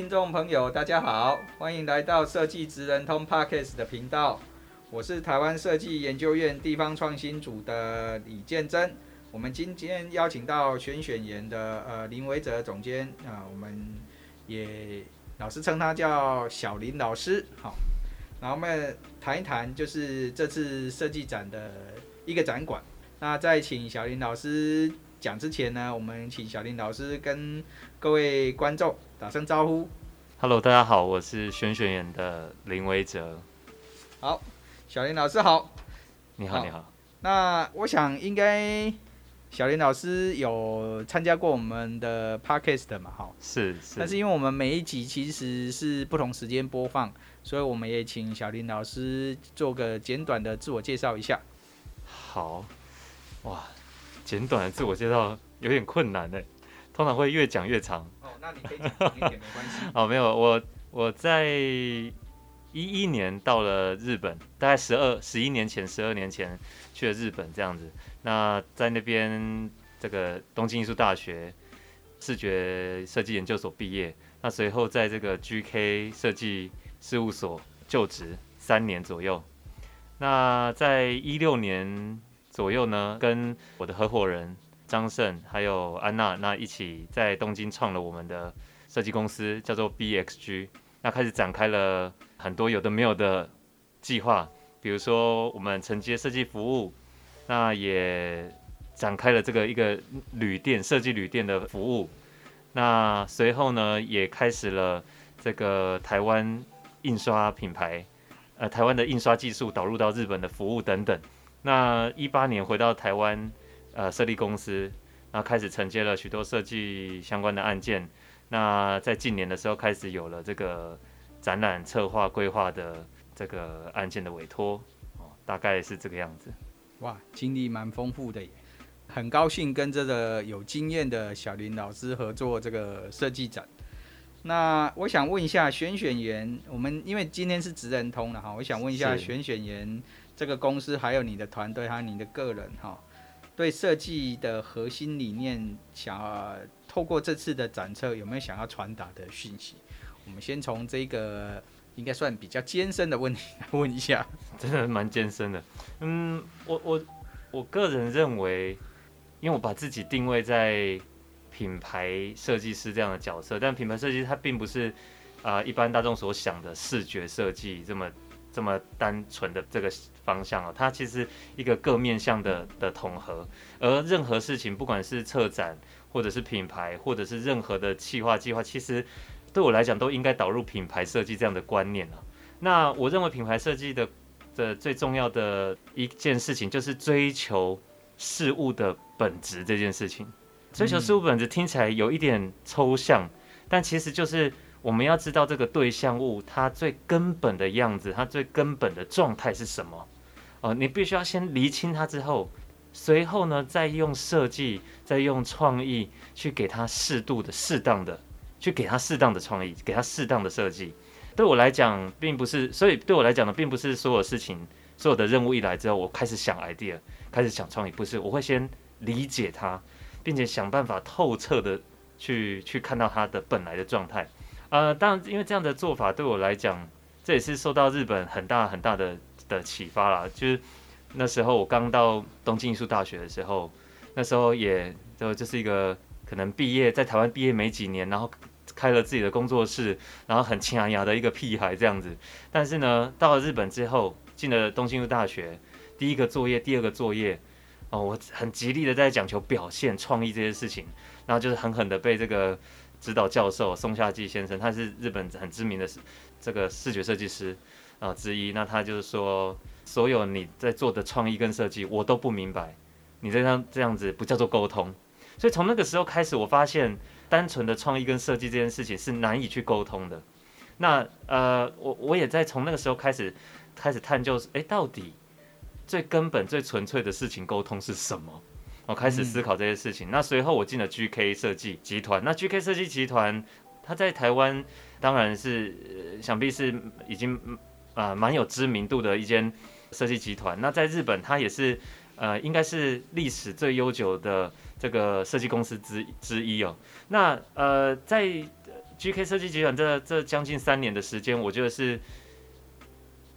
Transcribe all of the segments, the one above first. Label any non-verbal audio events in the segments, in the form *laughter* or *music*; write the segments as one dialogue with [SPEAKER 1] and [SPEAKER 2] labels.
[SPEAKER 1] 听众朋友，大家好，欢迎来到设计职人通 Podcast 的频道。我是台湾设计研究院地方创新组的李建真。我们今天邀请到选选研的呃林维哲总监啊、我们也老师称他叫小林老师。好，然后我们谈一谈就是这次设计展的一个展馆。那在请小林老师讲之前呢，我们请小林老师跟各位观众打声招呼。
[SPEAKER 2] Hello，大家好，我是选选演的林维泽。
[SPEAKER 1] 好。小林老师好，
[SPEAKER 2] 你好，你好。
[SPEAKER 1] 那我想应该小林老师有参加过我们的 podcast 嘛？哈，
[SPEAKER 2] 是是。
[SPEAKER 1] 但是因为我们每一集其实是不同时间播放，所以我们也请小林老师做个简短的自我介绍一下。
[SPEAKER 2] 好，哇，简短的自我介绍有点困难呢，通常会越讲越长。
[SPEAKER 1] 哦，那你可以讲长一点没关系。*laughs*
[SPEAKER 2] 哦，没有，我我在。一一年到了日本，大概十二十一年前，十二年前去了日本这样子。那在那边这个东京艺术大学视觉设计研究所毕业。那随后在这个 GK 设计事务所就职三年左右。那在一六年左右呢，跟我的合伙人张胜还有安娜，那一起在东京创了我们的设计公司，叫做 BXG。那开始展开了。很多有的没有的计划，比如说我们承接设计服务，那也展开了这个一个旅店设计旅店的服务。那随后呢，也开始了这个台湾印刷品牌，呃，台湾的印刷技术导入到日本的服务等等。那一八年回到台湾，呃，设立公司，然后开始承接了许多设计相关的案件。那在近年的时候，开始有了这个。展览策划规划的这个案件的委托，哦，大概是这个样子。
[SPEAKER 1] 哇，经历蛮丰富的耶，很高兴跟这个有经验的小林老师合作这个设计展。那我想问一下选选员，我们因为今天是职人通了哈，我想问一下选选员这个公司，还有你的团队，还有你的个人哈，对设计的核心理念，想要透过这次的展测，有没有想要传达的讯息？我们先从这个应该算比较艰深的问题来问一下，*laughs*
[SPEAKER 2] 真的蛮艰深的。嗯，我我我个人认为，因为我把自己定位在品牌设计师这样的角色，但品牌设计它并不是啊、一般大众所想的视觉设计这么这么单纯的这个方向啊，它其实一个各面向的的统合。而任何事情，不管是策展，或者是品牌，或者是任何的企划计划，其实。对我来讲，都应该导入品牌设计这样的观念啊。那我认为品牌设计的的最重要的一件事情，就是追求事物的本质这件事情。追求事物本质听起来有一点抽象，但其实就是我们要知道这个对象物它最根本的样子，它最根本的状态是什么。哦，你必须要先厘清它之后，随后呢，再用设计，再用创意去给它适度的、适当的。去给它适当的创意，给它适当的设计。对我来讲，并不是，所以对我来讲呢，并不是所有事情、所有的任务一来之后，我开始想 idea，开始想创意，不是，我会先理解它，并且想办法透彻的去去看到它的本来的状态。呃，当然，因为这样的做法对我来讲，这也是受到日本很大很大的的启发啦。就是那时候我刚到东京艺术大学的时候，那时候也就就是一个可能毕业在台湾毕业没几年，然后。开了自己的工作室，然后很强牙的一个屁孩这样子。但是呢，到了日本之后，进了东京艺术大学，第一个作业，第二个作业，哦，我很极力的在讲求表现、创意这些事情。然后就是狠狠的被这个指导教授松下纪先生，他是日本很知名的这个视觉设计师啊、之一。那他就是说，所有你在做的创意跟设计，我都不明白。你这样这样子不叫做沟通。所以从那个时候开始，我发现。单纯的创意跟设计这件事情是难以去沟通的。那呃，我我也在从那个时候开始开始探究，哎、到底最根本、最纯粹的事情沟通是什么？我开始思考这些事情。嗯、那随后我进了 GK 设计集团。那 GK 设计集团，它在台湾当然是、呃、想必是已经啊蛮、呃、有知名度的一间设计集团。那在日本，它也是呃应该是历史最悠久的这个设计公司之之一哦。那呃在 GK 设计集团这这将近三年的时间，我觉得是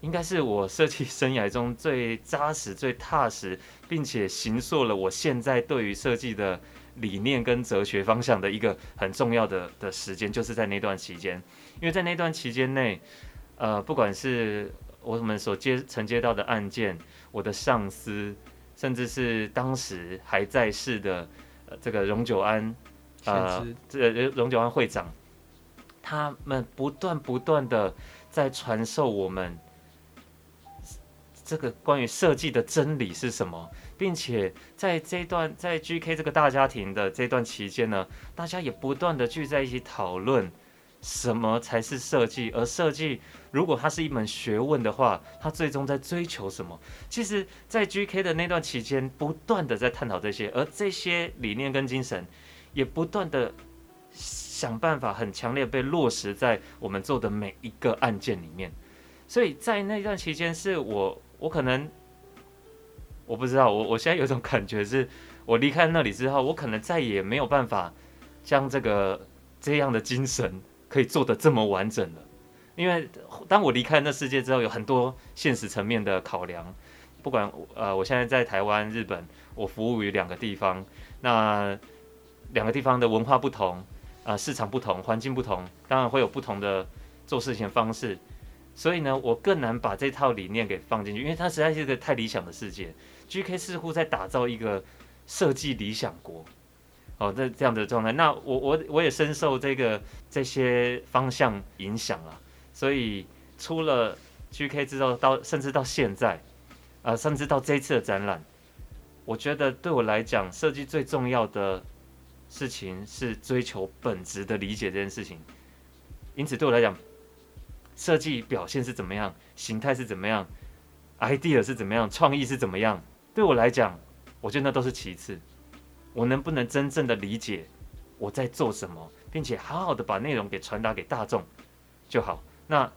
[SPEAKER 2] 应该是我设计生涯中最扎实、最踏实，并且形塑了我现在对于设计的理念跟哲学方向的一个很重要的的时间，就是在那段期间。因为在那段期间内，呃，不管是我们所接承接到的案件，我的上司，甚至是当时还在世的、呃、这个荣久安，呃，这个荣久安会长。他们不断不断的在传授我们这个关于设计的真理是什么，并且在这段在 GK 这个大家庭的这段期间呢，大家也不断的聚在一起讨论什么才是设计，而设计如果它是一门学问的话，它最终在追求什么？其实，在 GK 的那段期间，不断的在探讨这些，而这些理念跟精神也不断的。想办法很强烈被落实在我们做的每一个案件里面，所以在那段期间，是我我可能我不知道，我我现在有种感觉是，我离开那里之后，我可能再也没有办法将这个这样的精神可以做得这么完整了，因为当我离开那世界之后，有很多现实层面的考量，不管呃我现在在台湾、日本，我服务于两个地方，那两个地方的文化不同。啊、市场不同，环境不同，当然会有不同的做事情方式，所以呢，我更难把这套理念给放进去，因为它实在是一个太理想的世界。GK 似乎在打造一个设计理想国，哦，这这样的状态。那我我我也深受这个这些方向影响了，所以出了 GK 之后，到甚至到现在，啊、呃，甚至到这一次的展览，我觉得对我来讲，设计最重要的。事情是追求本质的理解这件事情，因此对我来讲，设计表现是怎么样，形态是怎么样，idea 是怎么样，创意是怎么样，对我来讲，我觉得那都是其次。我能不能真正的理解我在做什么，并且好好的把内容给传达给大众就好。那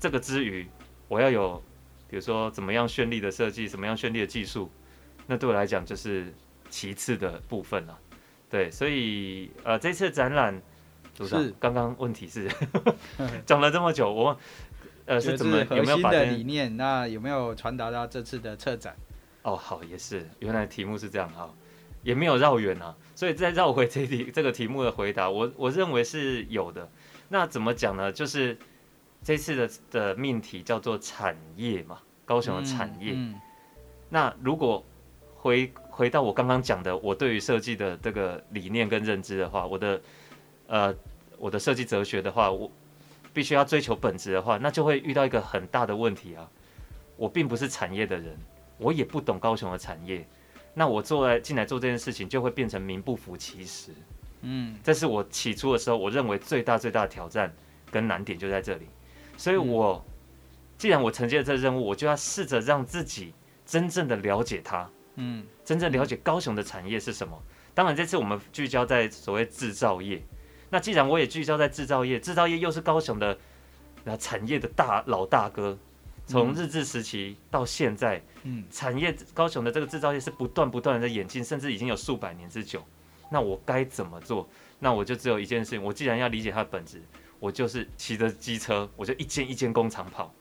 [SPEAKER 2] 这个之余，我要有，比如说怎么样绚丽的设计，怎么样绚丽的技术，那对我来讲就是其次的部分了。对，所以呃，这次展览，是刚刚问题是 *laughs* *laughs* 讲了这么久，我呃是怎么有没有把
[SPEAKER 1] 的理念？那有没有传达到这次的策展？
[SPEAKER 2] 哦，好，也是，原来题目是这样哈，也没有绕远啊，所以再绕回这题 *laughs* 这个题目的回答，我我认为是有的。那怎么讲呢？就是这次的的命题叫做产业嘛，高雄的产业。嗯嗯、那如果回回到我刚刚讲的，我对于设计的这个理念跟认知的话，我的呃我的设计哲学的话，我必须要追求本质的话，那就会遇到一个很大的问题啊。我并不是产业的人，我也不懂高雄的产业，那我做来进来做这件事情，就会变成名不符其实。嗯，这是我起初的时候，我认为最大最大的挑战跟难点就在这里。所以我既然我承接了这个任务，我就要试着让自己真正的了解它。嗯，真正了解高雄的产业是什么？当然，这次我们聚焦在所谓制造业。那既然我也聚焦在制造业，制造业又是高雄的那产业的大老大哥，从日治时期到现在，嗯，产业高雄的这个制造业是不断不断的在演进，甚至已经有数百年之久。那我该怎么做？那我就只有一件事情，我既然要理解它的本质，我就是骑着机车，我就一间一间工厂跑，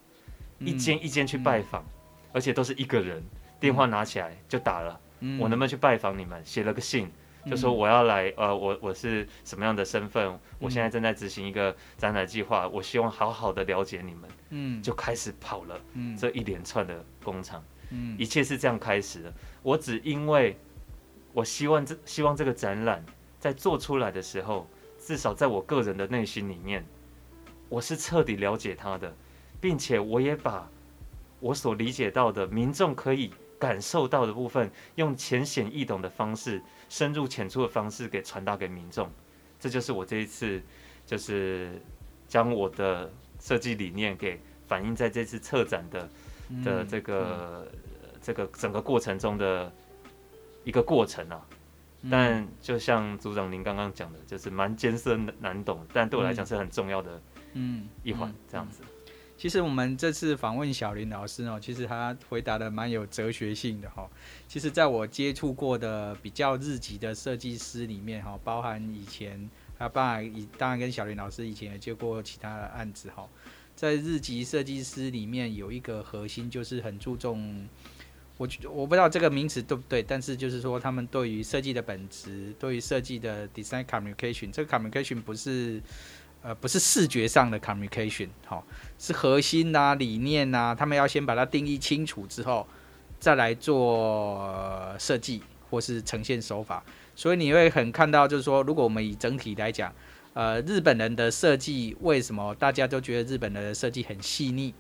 [SPEAKER 2] 一间一间去拜访，而且都是一个人。电话拿起来就打了，嗯、我能不能去拜访你们？写了个信，就说我要来，呃，我我是什么样的身份？我现在正在执行一个展览计划，我希望好好的了解你们。嗯，就开始跑了，嗯，这一连串的工厂，嗯，一切是这样开始的。我只因为我希望这希望这个展览在做出来的时候，至少在我个人的内心里面，我是彻底了解他的，并且我也把我所理解到的民众可以。感受到的部分，用浅显易懂的方式，深入浅出的方式给传达给民众，这就是我这一次就是将我的设计理念给反映在这次策展的的这个、嗯、这个整个过程中的一个过程啊。但就像组长您刚刚讲的，就是蛮艰深难懂，但对我来讲是很重要的嗯一环这样子。
[SPEAKER 1] 其实我们这次访问小林老师呢，其实他回答的蛮有哲学性的哈。其实在我接触过的比较日籍的设计师里面哈，包含以前他爸以当然跟小林老师以前也接过其他的案子哈，在日籍设计师里面有一个核心就是很注重。我我不知道这个名词对不对，但是就是说，他们对于设计的本质，对于设计的 design communication，这个 communication 不是呃不是视觉上的 communication，好，是核心呐、理念呐、他们要先把它定义清楚之后，再来做设计或是呈现手法。所以你会很看到，就是说，如果我们以整体来讲，呃，日本人的设计为什么大家都觉得日本人的设计很细腻？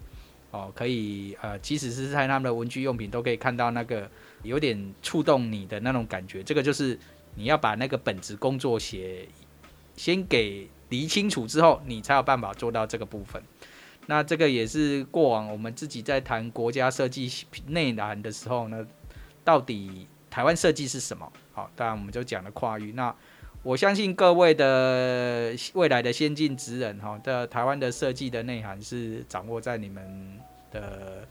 [SPEAKER 1] 哦，可以，呃，即使是在他们的文具用品，都可以看到那个有点触动你的那种感觉。这个就是你要把那个本职工作写先给理清楚之后，你才有办法做到这个部分。那这个也是过往我们自己在谈国家设计内涵的时候呢，到底台湾设计是什么？好，当然我们就讲了跨域。那我相信各位的未来的先进职人哈，的台湾的设计的内涵是掌握在你们的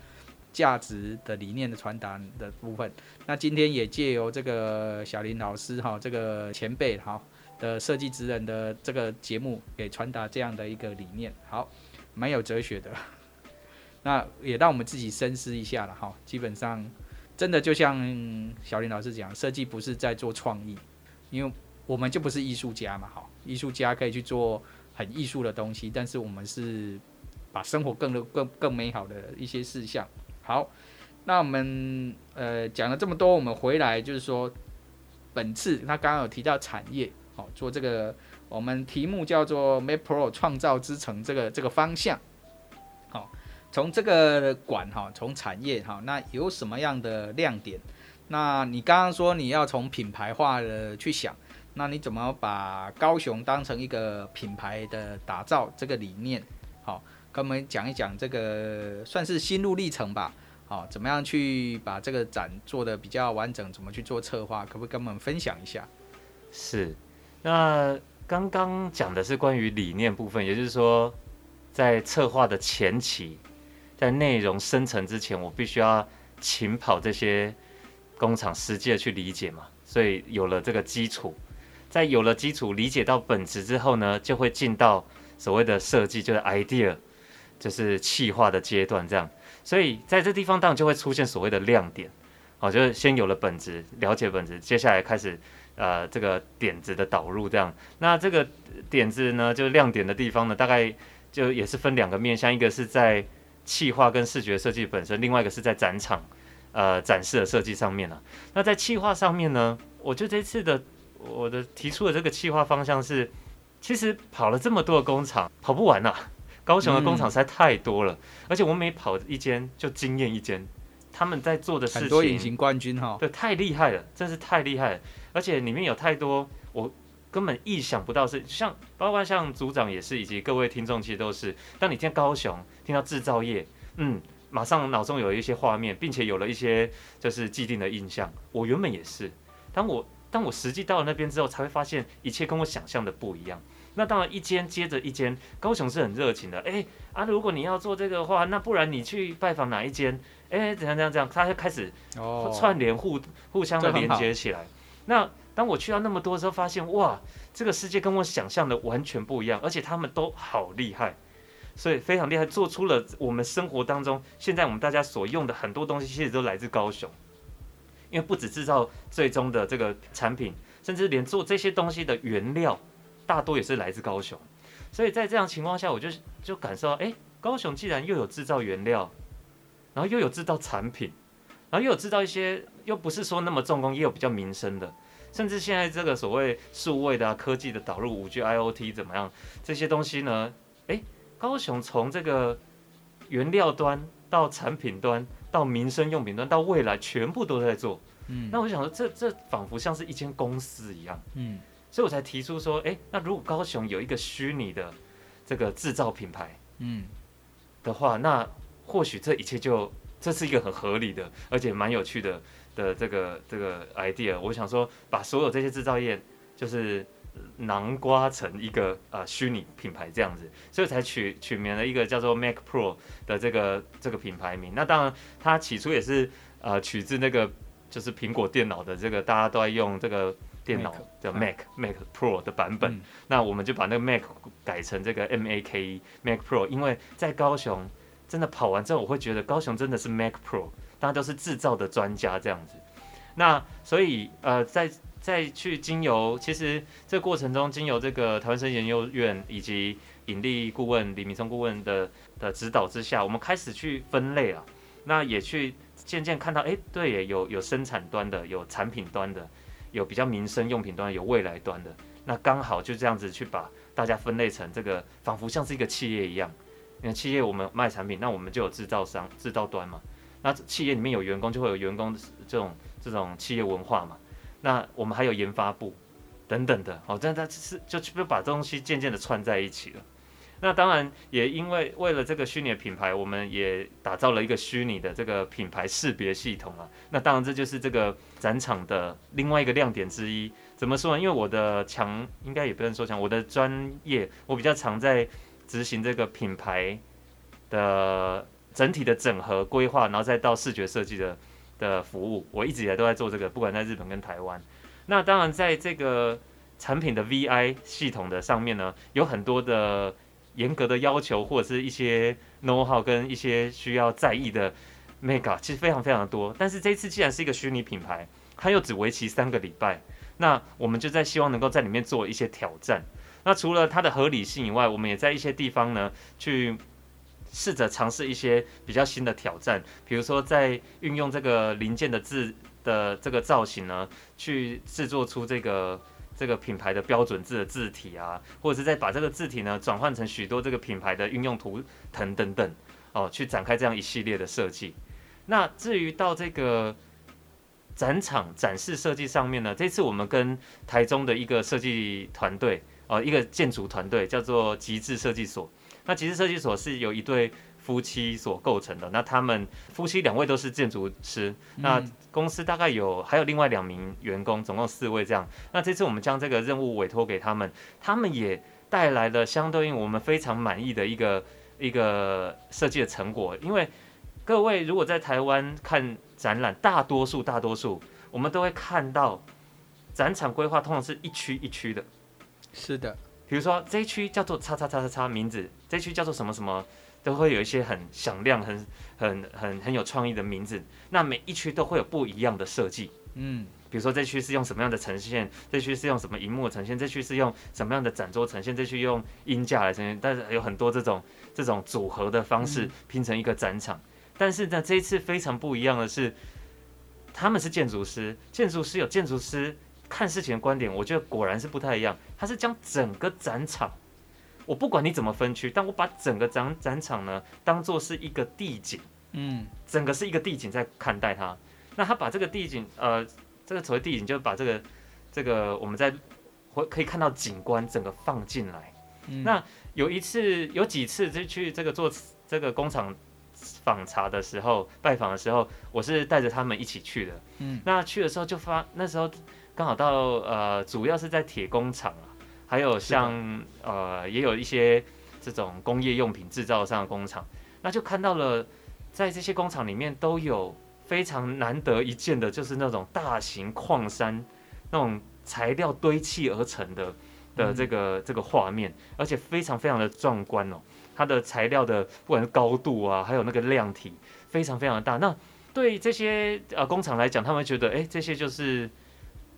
[SPEAKER 1] 价值的理念的传达的部分。那今天也借由这个小林老师哈，这个前辈哈的设计职人的这个节目，给传达这样的一个理念，好，蛮有哲学的。*laughs* 那也让我们自己深思一下了哈。基本上，真的就像小林老师讲，设计不是在做创意，因为。我们就不是艺术家嘛，哈，艺术家可以去做很艺术的东西，但是我们是把生活更更更美好的一些事项。好，那我们呃讲了这么多，我们回来就是说，本次他刚刚有提到产业，做这个我们题目叫做 Made Pro 创造之城这个这个方向，好，从这个馆哈，从产业哈，那有什么样的亮点？那你刚刚说你要从品牌化的去想。那你怎么把高雄当成一个品牌的打造这个理念？好，跟我们讲一讲这个算是心路历程吧。好，怎么样去把这个展做得比较完整？怎么去做策划？可不可以跟我们分享一下？
[SPEAKER 2] 是，那刚刚讲的是关于理念部分，也就是说，在策划的前期，在内容生成之前，我必须要勤跑这些工厂，实际的去理解嘛，所以有了这个基础。在有了基础、理解到本质之后呢，就会进到所谓的设计，就是 idea，就是企划的阶段。这样，所以在这地方当然就会出现所谓的亮点，哦，就是先有了本质，了解本质，接下来开始呃这个点子的导入。这样，那这个点子呢，就是亮点的地方呢，大概就也是分两个面向，一个是在企划跟视觉设计本身，另外一个是在展场呃展示的设计上面了。那在企划上面呢，我觉得这次的。我的提出的这个企划方向是，其实跑了这么多的工厂，跑不完呐、啊。高雄的工厂实在太多了，嗯、而且我每跑一间就惊艳一间。他们在做的事情，很
[SPEAKER 1] 多隐形冠军哈，
[SPEAKER 2] 对，太厉害了，真是太厉害了。而且里面有太多我根本意想不到是，像包括像组长也是，以及各位听众其实都是。当你听高雄，听到制造业，嗯，马上脑中有一些画面，并且有了一些就是既定的印象。我原本也是，当我。当我实际到了那边之后，才会发现一切跟我想象的不一样。那当然，一间接着一间，高雄是很热情的。哎、欸、啊，如果你要做这个的话，那不然你去拜访哪一间？哎、欸，怎样怎样怎样，他就开始串联互互相的连接起来。那当我去到那么多的时候，发现哇，这个世界跟我想象的完全不一样，而且他们都好厉害，所以非常厉害，做出了我们生活当中现在我们大家所用的很多东西，其实都来自高雄。因为不止制造最终的这个产品，甚至连做这些东西的原料，大多也是来自高雄。所以在这样情况下，我就就感受到，哎，高雄既然又有制造原料，然后又有制造产品，然后又有制造一些，又不是说那么重工，也有比较民生的，甚至现在这个所谓数位的、啊、科技的导入，五 G、IoT 怎么样，这些东西呢？哎，高雄从这个原料端到产品端。到民生用品端，到未来全部都在做。嗯，那我想说这，这这仿佛像是一间公司一样。嗯，所以我才提出说，哎，那如果高雄有一个虚拟的这个制造品牌，嗯，的话，那或许这一切就这是一个很合理的，而且蛮有趣的的这个这个 idea。我想说，把所有这些制造业就是囊括成一个呃虚拟品牌这样子，所以才取取名了一个叫做 Mac Pro 的这个这个品牌名。那当然，它起初也是呃取自那个就是苹果电脑的这个大家都在用这个。电脑的 Mac Mac Pro 的版本，嗯，那我们就把那个 Mac 改成这个 M A K E Mac Pro，因为在高雄真的跑完之后，我会觉得高雄真的是 Mac Pro，大家都是制造的专家这样子。那所以呃，在在去经由，其实这过程中，经由这个台湾生研究院以及引力顾问李明松顾问的的指导之下，我们开始去分类啊，那也去渐渐看到，哎，对，有有生产端的，有产品端的。有比较民生用品端，有未来端的，那刚好就这样子去把大家分类成这个，仿佛像是一个企业一样。你看企业我们卖产品，那我们就有制造商、制造端嘛。那企业里面有员工，就会有员工这种这种企业文化嘛。那我们还有研发部等等的，哦，但它是就就把东西渐渐的串在一起了。那当然也因为为了这个虚拟的品牌，我们也打造了一个虚拟的这个品牌识别系统啊。那当然这就是这个展场的另外一个亮点之一。怎么说呢？因为我的强应该也不能说强，我的专业我比较常在执行这个品牌的整体的整合规划，然后再到视觉设计的的服务。我一直以来都在做这个，不管在日本跟台湾。那当然在这个产品的 VI 系统的上面呢，有很多的。严格的要求或者是一些 know how 跟一些需要在意的 mega 其实非常非常多。但是这一次既然是一个虚拟品牌，它又只为期三个礼拜，那我们就在希望能够在里面做一些挑战。那除了它的合理性以外，我们也在一些地方呢去试着尝试一些比较新的挑战，比如说在运用这个零件的字的这个造型呢，去制作出这个。这个品牌的标准字的字体啊，或者是再把这个字体呢转换成许多这个品牌的运用图腾等等哦，去展开这样一系列的设计。那至于到这个展场展示设计上面呢，这次我们跟台中的一个设计团队哦，一个建筑团队叫做极致设计所。那极致设计所是由一对。夫妻所构成的，那他们夫妻两位都是建筑师，那公司大概有还有另外两名员工，总共四位这样。那这次我们将这个任务委托给他们，他们也带来了相对应我们非常满意的一个一个设计的成果。因为各位如果在台湾看展览，大多数大多数我们都会看到展场规划通常是一区一区的，
[SPEAKER 1] 是的，
[SPEAKER 2] 比如说这一区叫做叉叉叉叉叉名字，这一区叫做什么什么。都会有一些很响亮、很、很、很、很有创意的名字。那每一区都会有不一样的设计。嗯，比如说这区是用什么样的呈现，这区是用什么荧幕呈现，这区是用什么样的展桌呈现，这区用音架来呈现。但是有很多这种这种组合的方式拼成一个展场。但是呢，这一次非常不一样的是，他们是建筑师，建筑师有建筑师看事情的观点，我觉得果然是不太一样。他是将整个展场。我不管你怎么分区，但我把整个展展场呢当做是一个地景，嗯，整个是一个地景在看待它。那他把这个地景，呃，这个所谓地景，就是把这个这个我们在会可以看到景观整个放进来。嗯。那有一次，有几次就去这个做这个工厂访查的时候，拜访的时候，我是带着他们一起去的。嗯。那去的时候就发，那时候刚好到呃，主要是在铁工厂啊。还有像呃，也有一些这种工业用品制造上的工厂，那就看到了，在这些工厂里面都有非常难得一见的，就是那种大型矿山那种材料堆砌而成的的这个这个画面，而且非常非常的壮观哦。它的材料的不管是高度啊，还有那个量体，非常非常的大。那对这些呃工厂来讲，他们觉得哎，这些就是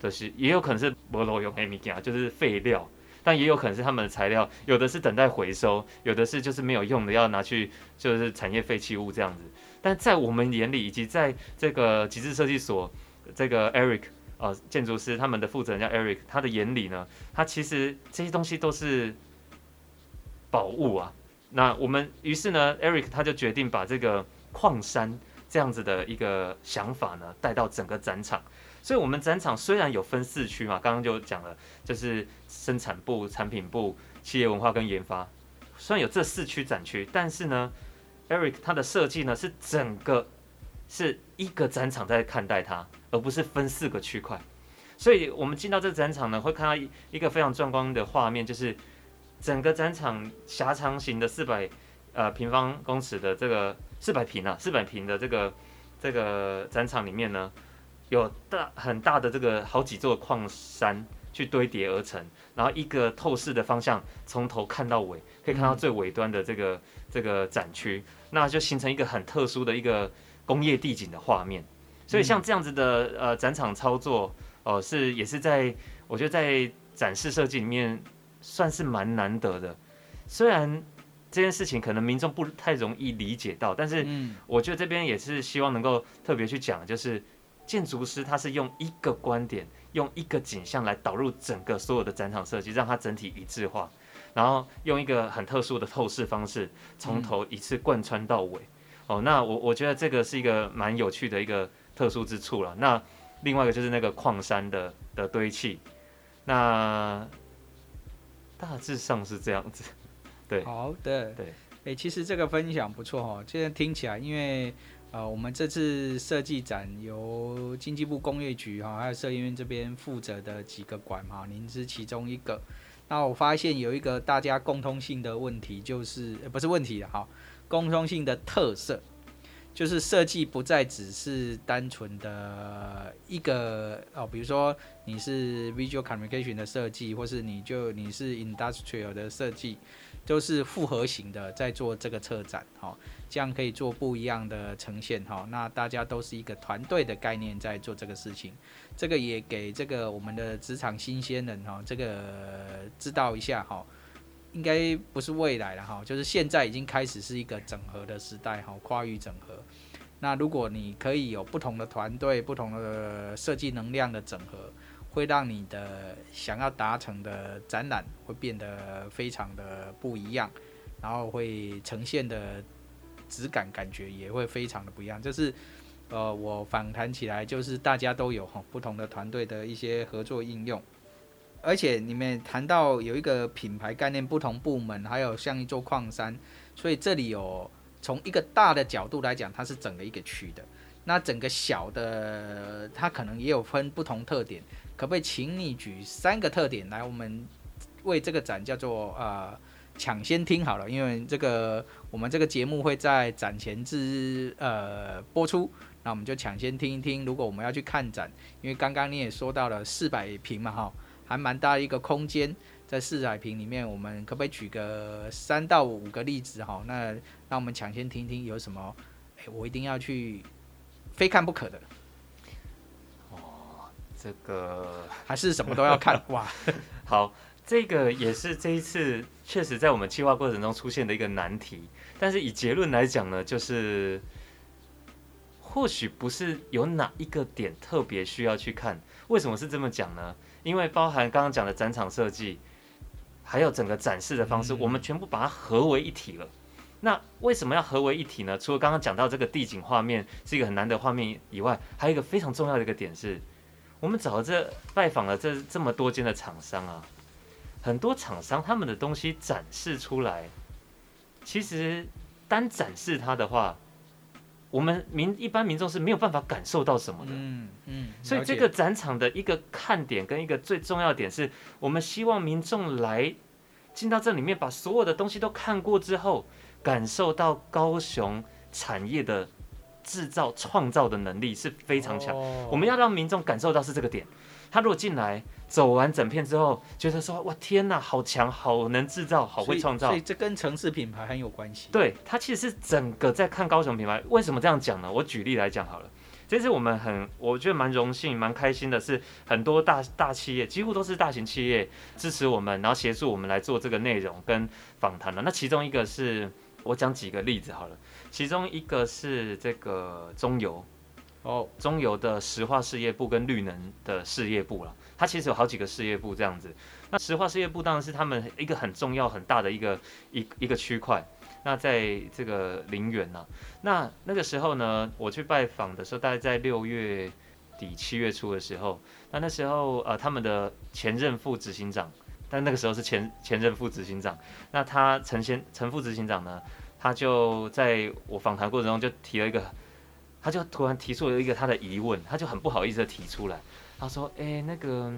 [SPEAKER 2] 就是也有可能是无路用的物件，就是废料。但也有可能是他们的材料，有的是等待回收，有的是就是没有用的，要拿去就是产业废弃物这样子。但在我们眼里，以及在这个极致设计所这个 Eric、呃、建筑师他们的负责人叫 Eric，他的眼里呢，他其实这些东西都是宝物啊。那我们于是呢，Eric 他就决定把这个矿山这样子的一个想法呢带到整个展场。所以我们展场虽然有分四区嘛，刚刚就讲了，就是生产部、产品部、企业文化跟研发，虽然有这四区展区，但是呢，Eric 他的设计呢是整个是一个展场在看待它，而不是分四个区块。所以我们进到这个展场呢，会看到一一个非常壮观的画面，就是整个展场狭长型的四百呃平方公尺的这个四百平啊，四百平的这个这个展场里面呢，有大很大的这个好几座矿山去堆叠而成，然后一个透视的方向从头看到尾，可以看到最尾端的这个这个展区，那就形成一个很特殊的一个工业地景的画面。所以像这样子的呃展场操作，哦、呃，是也是在我觉得在展示设计里面算是蛮难得的。虽然这件事情可能民众不太容易理解到，但是我觉得这边也是希望能够特别去讲，就是。建筑师他是用一个观点，用一个景象来导入整个所有的展场设计，让它整体一致化，然后用一个很特殊的透视方式，从头一次贯穿到尾。哦，那我我觉得这个是一个蛮有趣的一个特殊之处了。那另外一个就是那个矿山的的堆砌，那大致上是这样子。对，
[SPEAKER 1] 好的，
[SPEAKER 2] 对，
[SPEAKER 1] 哎、欸，其实这个分享不错哦，现在听起来因为。呃，我们这次设计展由经济部工业局哈，还有设计院这边负责的几个馆哈，您是其中一个。那我发现有一个大家共通性的问题，就是不是问题的哈，共通性的特色，就是设计不再只是单纯的一个哦，比如说你是 visual communication 的设计，或是你就你是 industrial 的设计。都是复合型的，在做这个策展，哈，这样可以做不一样的呈现，哈。那大家都是一个团队的概念在做这个事情，这个也给这个我们的职场新鲜人，哈，这个知道一下，哈，应该不是未来了，哈，就是现在已经开始是一个整合的时代，哈，跨域整合。那如果你可以有不同的团队、不同的设计能量的整合。会让你的想要达成的展览会变得非常的不一样，然后会呈现的质感感觉也会非常的不一样。就是，呃，我访谈起来就是大家都有哈不同的团队的一些合作应用，而且你们谈到有一个品牌概念，不同部门还有像一座矿山，所以这里有从一个大的角度来讲，它是整个一个区的。那整个小的，它可能也有分不同特点。可不可以请你举三个特点来？我们为这个展叫做呃抢先听好了，因为这个我们这个节目会在展前之呃播出，那我们就抢先听一听。如果我们要去看展，因为刚刚你也说到了四百平嘛哈，还蛮大一个空间，在四百平里面，我们可不可以举个三到五个例子哈？那让我们抢先听听有什么？诶，我一定要去非看不可的。
[SPEAKER 2] 哦这
[SPEAKER 1] 个还是什么都要看 *laughs* 哇！
[SPEAKER 2] 好，这个也是这一次确实在我们计划过程中出现的一个难题。但是以结论来讲呢，就是或许不是有哪一个点特别需要去看。为什么是这么讲呢？因为包含刚刚讲的展场设计，还有整个展示的方式，我们全部把它合为一体了。那为什么要合为一体呢？除了刚刚讲到这个地景画面是一个很难的画面以外，还有一个非常重要的一个点是。我们找了这拜访了这这么多间的厂商啊，很多厂商他们的东西展示出来，其实单展示它的话，我们民一般民众是没有办法感受到什么的。嗯嗯。所以这个展场的一个看点跟一个最重要点是，我们希望民众来进到这里面，把所有的东西都看过之后，感受到高雄产业的。制造创造的能力是非常强，我们要让民众感受到是这个点。他如果进来走完整片之后，觉得说哇天呐，好强，好能制造，好会创造，
[SPEAKER 1] 所以这跟城市品牌很有关系。
[SPEAKER 2] 对，它其实是整个在看高雄品牌。为什么这样讲呢？我举例来讲好了，这次我们很我觉得蛮荣幸、蛮开心的是，很多大大企业，几乎都是大型企业支持我们，然后协助我们来做这个内容跟访谈了。那其中一个是我讲几个例子好了。其中一个是这个中油，哦，中油的石化事业部跟绿能的事业部了，它其实有好几个事业部这样子。那石化事业部当然是他们一个很重要很大的一个一一个区块。那在这个林园呐，那那个时候呢，我去拜访的时候，大概在六月底七月初的时候，那那时候呃他们的前任副执行长，但那个时候是前前任副执行长，那他陈先陈副执行长呢，他就在我访谈过程中就提了一个，他就突然提出了一个他的疑问，他就很不好意思的提出来，他说：“哎、欸，那个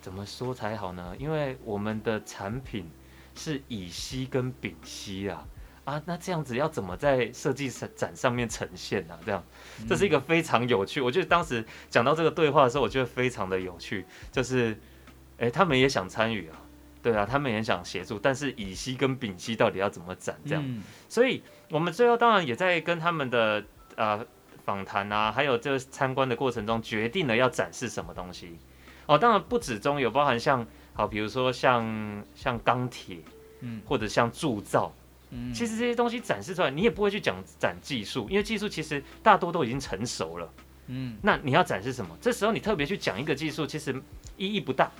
[SPEAKER 2] 怎么说才好呢？因为我们的产品是乙烯跟丙烯啊。”啊，那这样子要怎么在设计展上面呈现呢、啊？这样，这是一个非常有趣。我觉得当时讲到这个对话的时候，我觉得非常的有趣。就是，哎、欸，他们也想参与啊，对啊，他们也想协助，但是乙烯跟丙烯到底要怎么展？这样，所以我们最后当然也在跟他们的呃访谈啊，还有这个参观的过程中，决定了要展示什么东西。哦，当然不止中有包含像好，比如说像像钢铁，嗯，或者像铸造。嗯其实这些东西展示出来，你也不会去讲展技术，因为技术其实大多都已经成熟了。嗯，那你要展示什么？这时候你特别去讲一个技术，其实意义不大。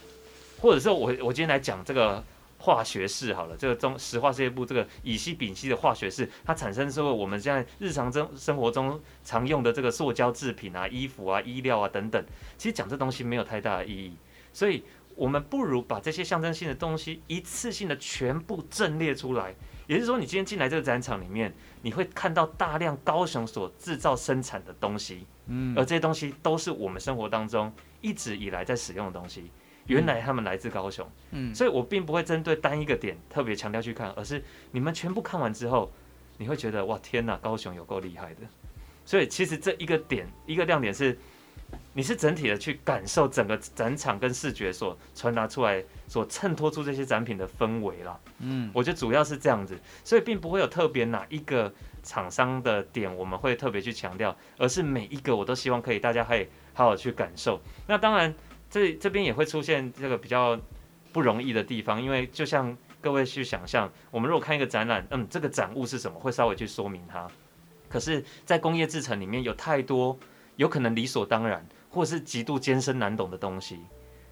[SPEAKER 2] 或者说我我今天来讲这个化学式好了，这个中石化事业部这个乙烯丙烯的化学式，它产生之后，我们现在日常生生活中常用的这个塑胶制品啊、衣服啊、衣料啊等等，其实讲这东西没有太大的意义。所以我们不如把这些象征性的东西一次性的全部阵列出来。也就是说，你今天进来这个展场里面，你会看到大量高雄所制造生产的东西，嗯，而这些东西都是我们生活当中一直以来在使用的东西。原来他们来自高雄，嗯，所以我并不会针对单一个点特别强调去看，而是你们全部看完之后，你会觉得哇，天哪，高雄有够厉害的。所以其实这一个点，一个亮点是。你是整体的去感受整个展场跟视觉所传达出来，所衬托出这些展品的氛围啦。嗯，我觉得主要是这样子，所以并不会有特别哪一个厂商的点我们会特别去强调，而是每一个我都希望可以大家可以好好去感受。那当然，这这边也会出现这个比较不容易的地方，因为就像各位去想象，我们如果看一个展览，嗯，这个展物是什么，会稍微去说明它。可是，在工业制成里面有太多。有可能理所当然，或是极度艰深难懂的东西，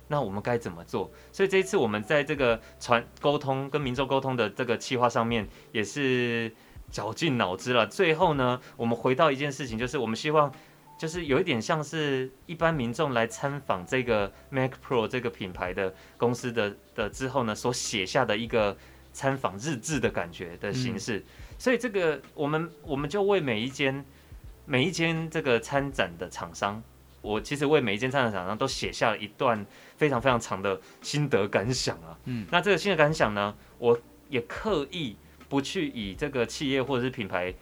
[SPEAKER 2] 那我们该怎么做？所以这一次我们在这个传沟通跟民众沟通的这个计划上面，也是绞尽脑汁了。最后呢，我们回到一件事情，就是我们希望，就是有一点像是一般民众来参访这个 Mac Pro 这个品牌的公司的的之后呢，所写下的一个参访日志的感觉的形式。嗯、所以这个我们我们就为每一间。每一间这个参展的厂商，我其实为每一间参展厂商都写下了一段非常非常长的心得感想啊。嗯，那这个心得感想呢，我也刻意不去以这个企业或者是品牌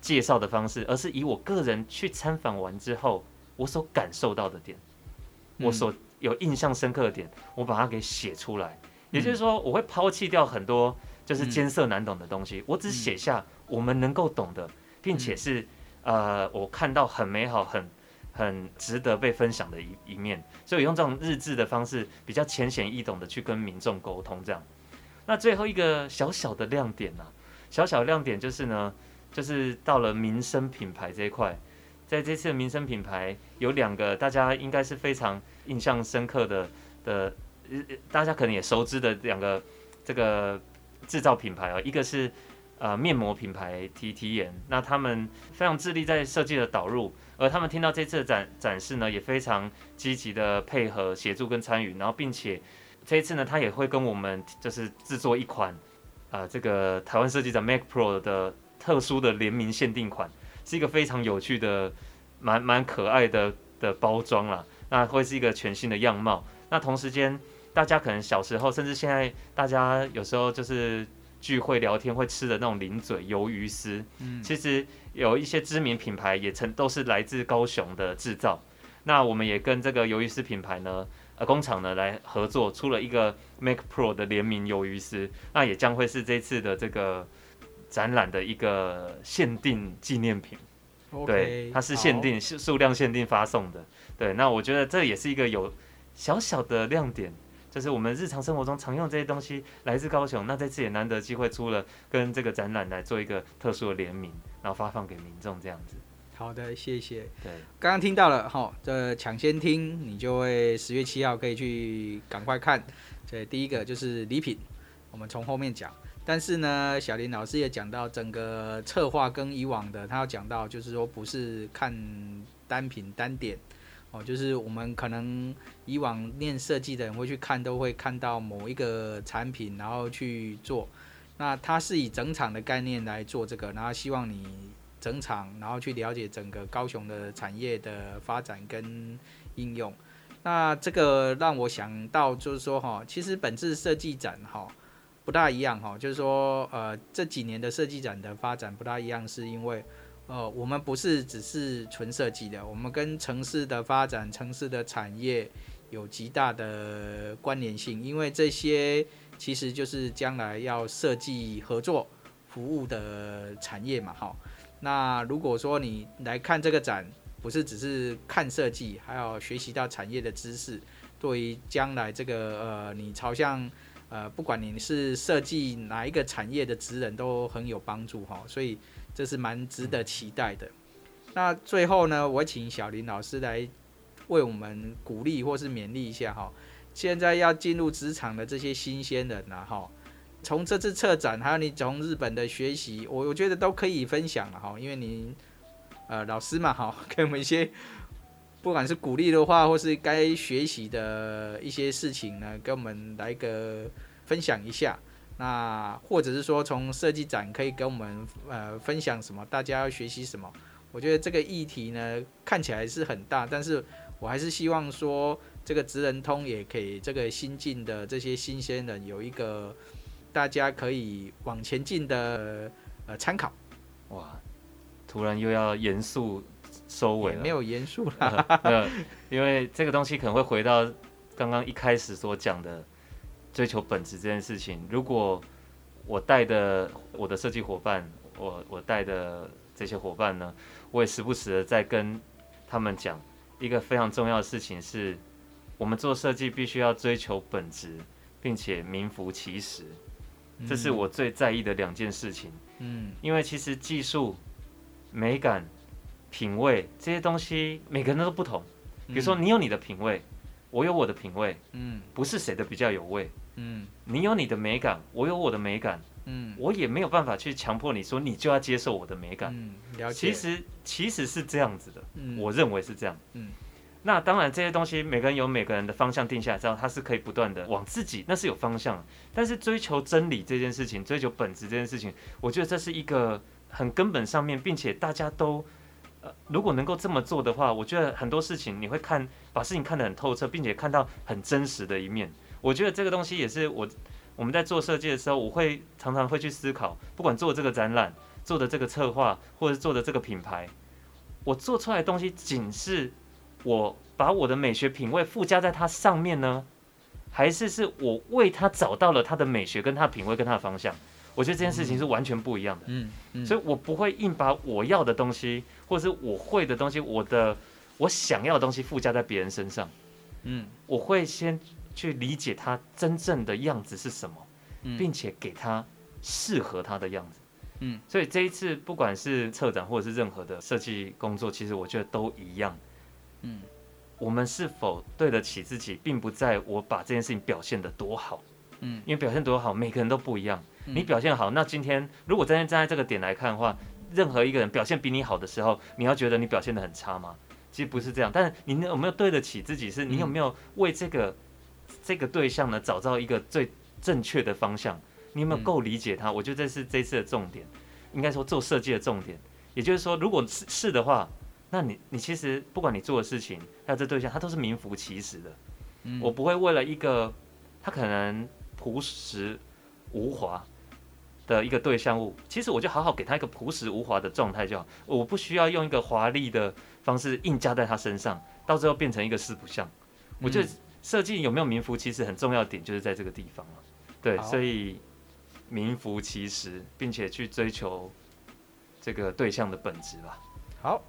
[SPEAKER 2] 介绍的方式，而是以我个人去参访完之后，我所感受到的点，我所有印象深刻的点，我把它给写出来。也就是说，我会抛弃掉很多就是艰涩难懂的东西，我只写下我们能够懂的，并且是。呃，我看到很美好、很很值得被分享的一一面，所以用这种日志的方式，比较浅显易懂的去跟民众沟通，这样。那最后一个小小的亮点呢、啊？小小的亮点就是呢，就是到了民生品牌这一块，在这次的民生品牌有两个大家应该是非常印象深刻的的，大家可能也熟知的两个这个制造品牌啊，一个是。呃，面膜品牌提提颜，那他们非常致力在设计的导入，而他们听到这次的展展示呢，也非常积极的配合协助跟参与，然后并且这一次呢，他也会跟我们就是制作一款啊、呃，这个台湾设计的 Mac Pro 的特殊的联名限定款，是一个非常有趣的、蛮蛮可爱的的包装啦，那会是一个全新的样貌。那同时间，大家可能小时候，甚至现在，大家有时候就是。聚会聊天会吃的那种零嘴鱿鱼丝，嗯，其实有一些知名品牌也曾都是来自高雄的制造。那我们也跟这个鱿鱼丝品牌呢，呃，工厂呢来合作，出了一个 Mac Pro 的联名鱿鱼丝，那也将会是这次的这个展览的一个限定纪念品。Okay, 对，它是限定数数量限定发送的。对，那我觉得这也是一个有小小的亮点。就是我们日常生活中常用这些东西来自高雄，那这次也难得机会出了跟这个展览来做一个特殊的联名，然后发放给民众这样子。
[SPEAKER 1] 好的，谢谢。
[SPEAKER 2] 对，
[SPEAKER 1] 刚刚听到了哈，这抢先听你就会十月七号可以去赶快看。这第一个就是礼品，我们从后面讲。但是呢，小林老师也讲到整个策划跟以往的，他要讲到就是说不是看单品单点。哦，就是我们可能以往念设计的人会去看，都会看到某一个产品，然后去做。那它是以整场的概念来做这个，然后希望你整场，然后去了解整个高雄的产业的发展跟应用。那这个让我想到，就是说哈，其实本次设计展哈不大一样哈，就是说呃这几年的设计展的发展不大一样，是因为呃我们不是只是纯设计的，我们跟城市的发展、城市的产业有极大的关联性，因为这些。其实就是将来要设计合作服务的产业嘛，哈。那如果说你来看这个展，不是只是看设计，还要学习到产业的知识，对于将来这个呃，你朝向呃，不管你是设计哪一个产业的职人，都很有帮助哈。所以这是蛮值得期待的。那最后呢，我请小林老师来为我们鼓励或是勉励一下哈。现在要进入职场的这些新鲜人呐，哈，从这次策展，还有你从日本的学习，我我觉得都可以分享了哈，因为你呃老师嘛，哈，*laughs* 给我们一些不管是鼓励的话，或是该学习的一些事情呢，给我们来个分享一下。那或者是说从设计展可以给我们呃分享什么，大家要学习什么？我觉得这个议题呢看起来是很大，但是我还是希望说。这个职人通也给这个新进的这些新鲜人有一个大家可以往前进的呃参考。
[SPEAKER 2] 哇，突然又要严肃收尾了。
[SPEAKER 1] 没有严肃啦，
[SPEAKER 2] 呃，因为这个东西可能会回到刚刚一开始所讲的追求本质这件事情。如果我带的我的设计伙伴，我我带的这些伙伴呢，我也时不时的在跟他们讲一个非常重要的事情是。我们做设计必须要追求本质，并且名副其实，这是我最在意的两件事情。嗯，因为其实技术、美感、品味这些东西，每个人都不同。比如说，你有你的品味，我有我的品味，嗯，不是谁的比较有味，嗯，你有你的美感，我有我的美感，嗯，我也没有办法去强迫你说你就要接受我的美感。嗯，了解。其实其实是这样子的，嗯，我认为是这样，嗯。那当然，这些东西每个人有每个人的方向定下来之后，他是可以不断的往自己，那是有方向。但是追求真理这件事情，追求本质这件事情，我觉得这是一个很根本上面，并且大家都，如果能够这么做的话，我觉得很多事情你会看，把事情看得很透彻，并且看到很真实的一面。我觉得这个东西也是我我们在做设计的时候，我会常常会去思考，不管做这个展览、做的这个策划，或者是做的这个品牌，我做出来的东西仅是。我把我的美学品味附加在它上面呢，还是是我为它找到了它的美学跟它的品味跟它的方向？我觉得这件事情是完全不一样的。嗯嗯，所以我不会硬把我要的东西或者是我会的东西，我的我想要的东西附加在别人身上。嗯，我会先去理解他真正的样子是什么，并且给他适合他的样子。嗯，所以这一次不管是策展或者是任何的设计工作，其实我觉得都一样。嗯，我们是否对得起自己，并不在我把这件事情表现得多好。嗯，因为表现多好，每个人都不一样。你表现好，那今天如果今天站在这个点来看的话，任何一个人表现比你好的时候，你要觉得你表现得很差吗？其实不是这样。但是你有没有对得起自己？是你有没有为这个这个对象呢找到一个最正确的方向？你有没有够理解他？我觉得这是这次的重点，应该说做设计的重点。也就是说，如果是是的话。那你你其实不管你做的事情，还有这对象，他都是名副其实的。嗯，我不会为了一个他可能朴实无华的一个对象物，其实我就好好给他一个朴实无华的状态就好。我不需要用一个华丽的方式硬加在他身上，到最后变成一个四不像。我觉得设计有没有名副其实很重要的点就是在这个地方了。对，所以名副其实，并且去追求这个对象的本质吧。
[SPEAKER 1] 好。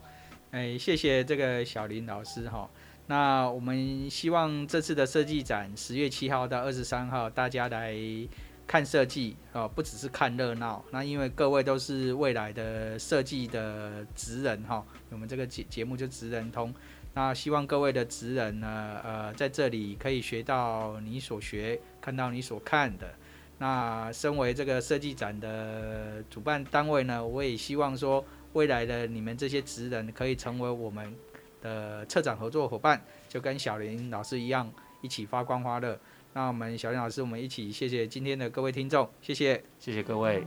[SPEAKER 1] 哎，谢谢这个小林老师哈。那我们希望这次的设计展，十月七号到二十三号，大家来看设计哦，不只是看热闹。那因为各位都是未来的设计的职人哈，我们这个节节目就职人通。那希望各位的职人呢，呃，在这里可以学到你所学，看到你所看的。那身为这个设计展的主办单位呢，我也希望说。未来的你们这些职人可以成为我们的策展合作伙伴，就跟小林老师一样，一起发光发热。那我们小林老师，我们一起谢谢今天的各位听众，谢谢，
[SPEAKER 2] 谢谢各位。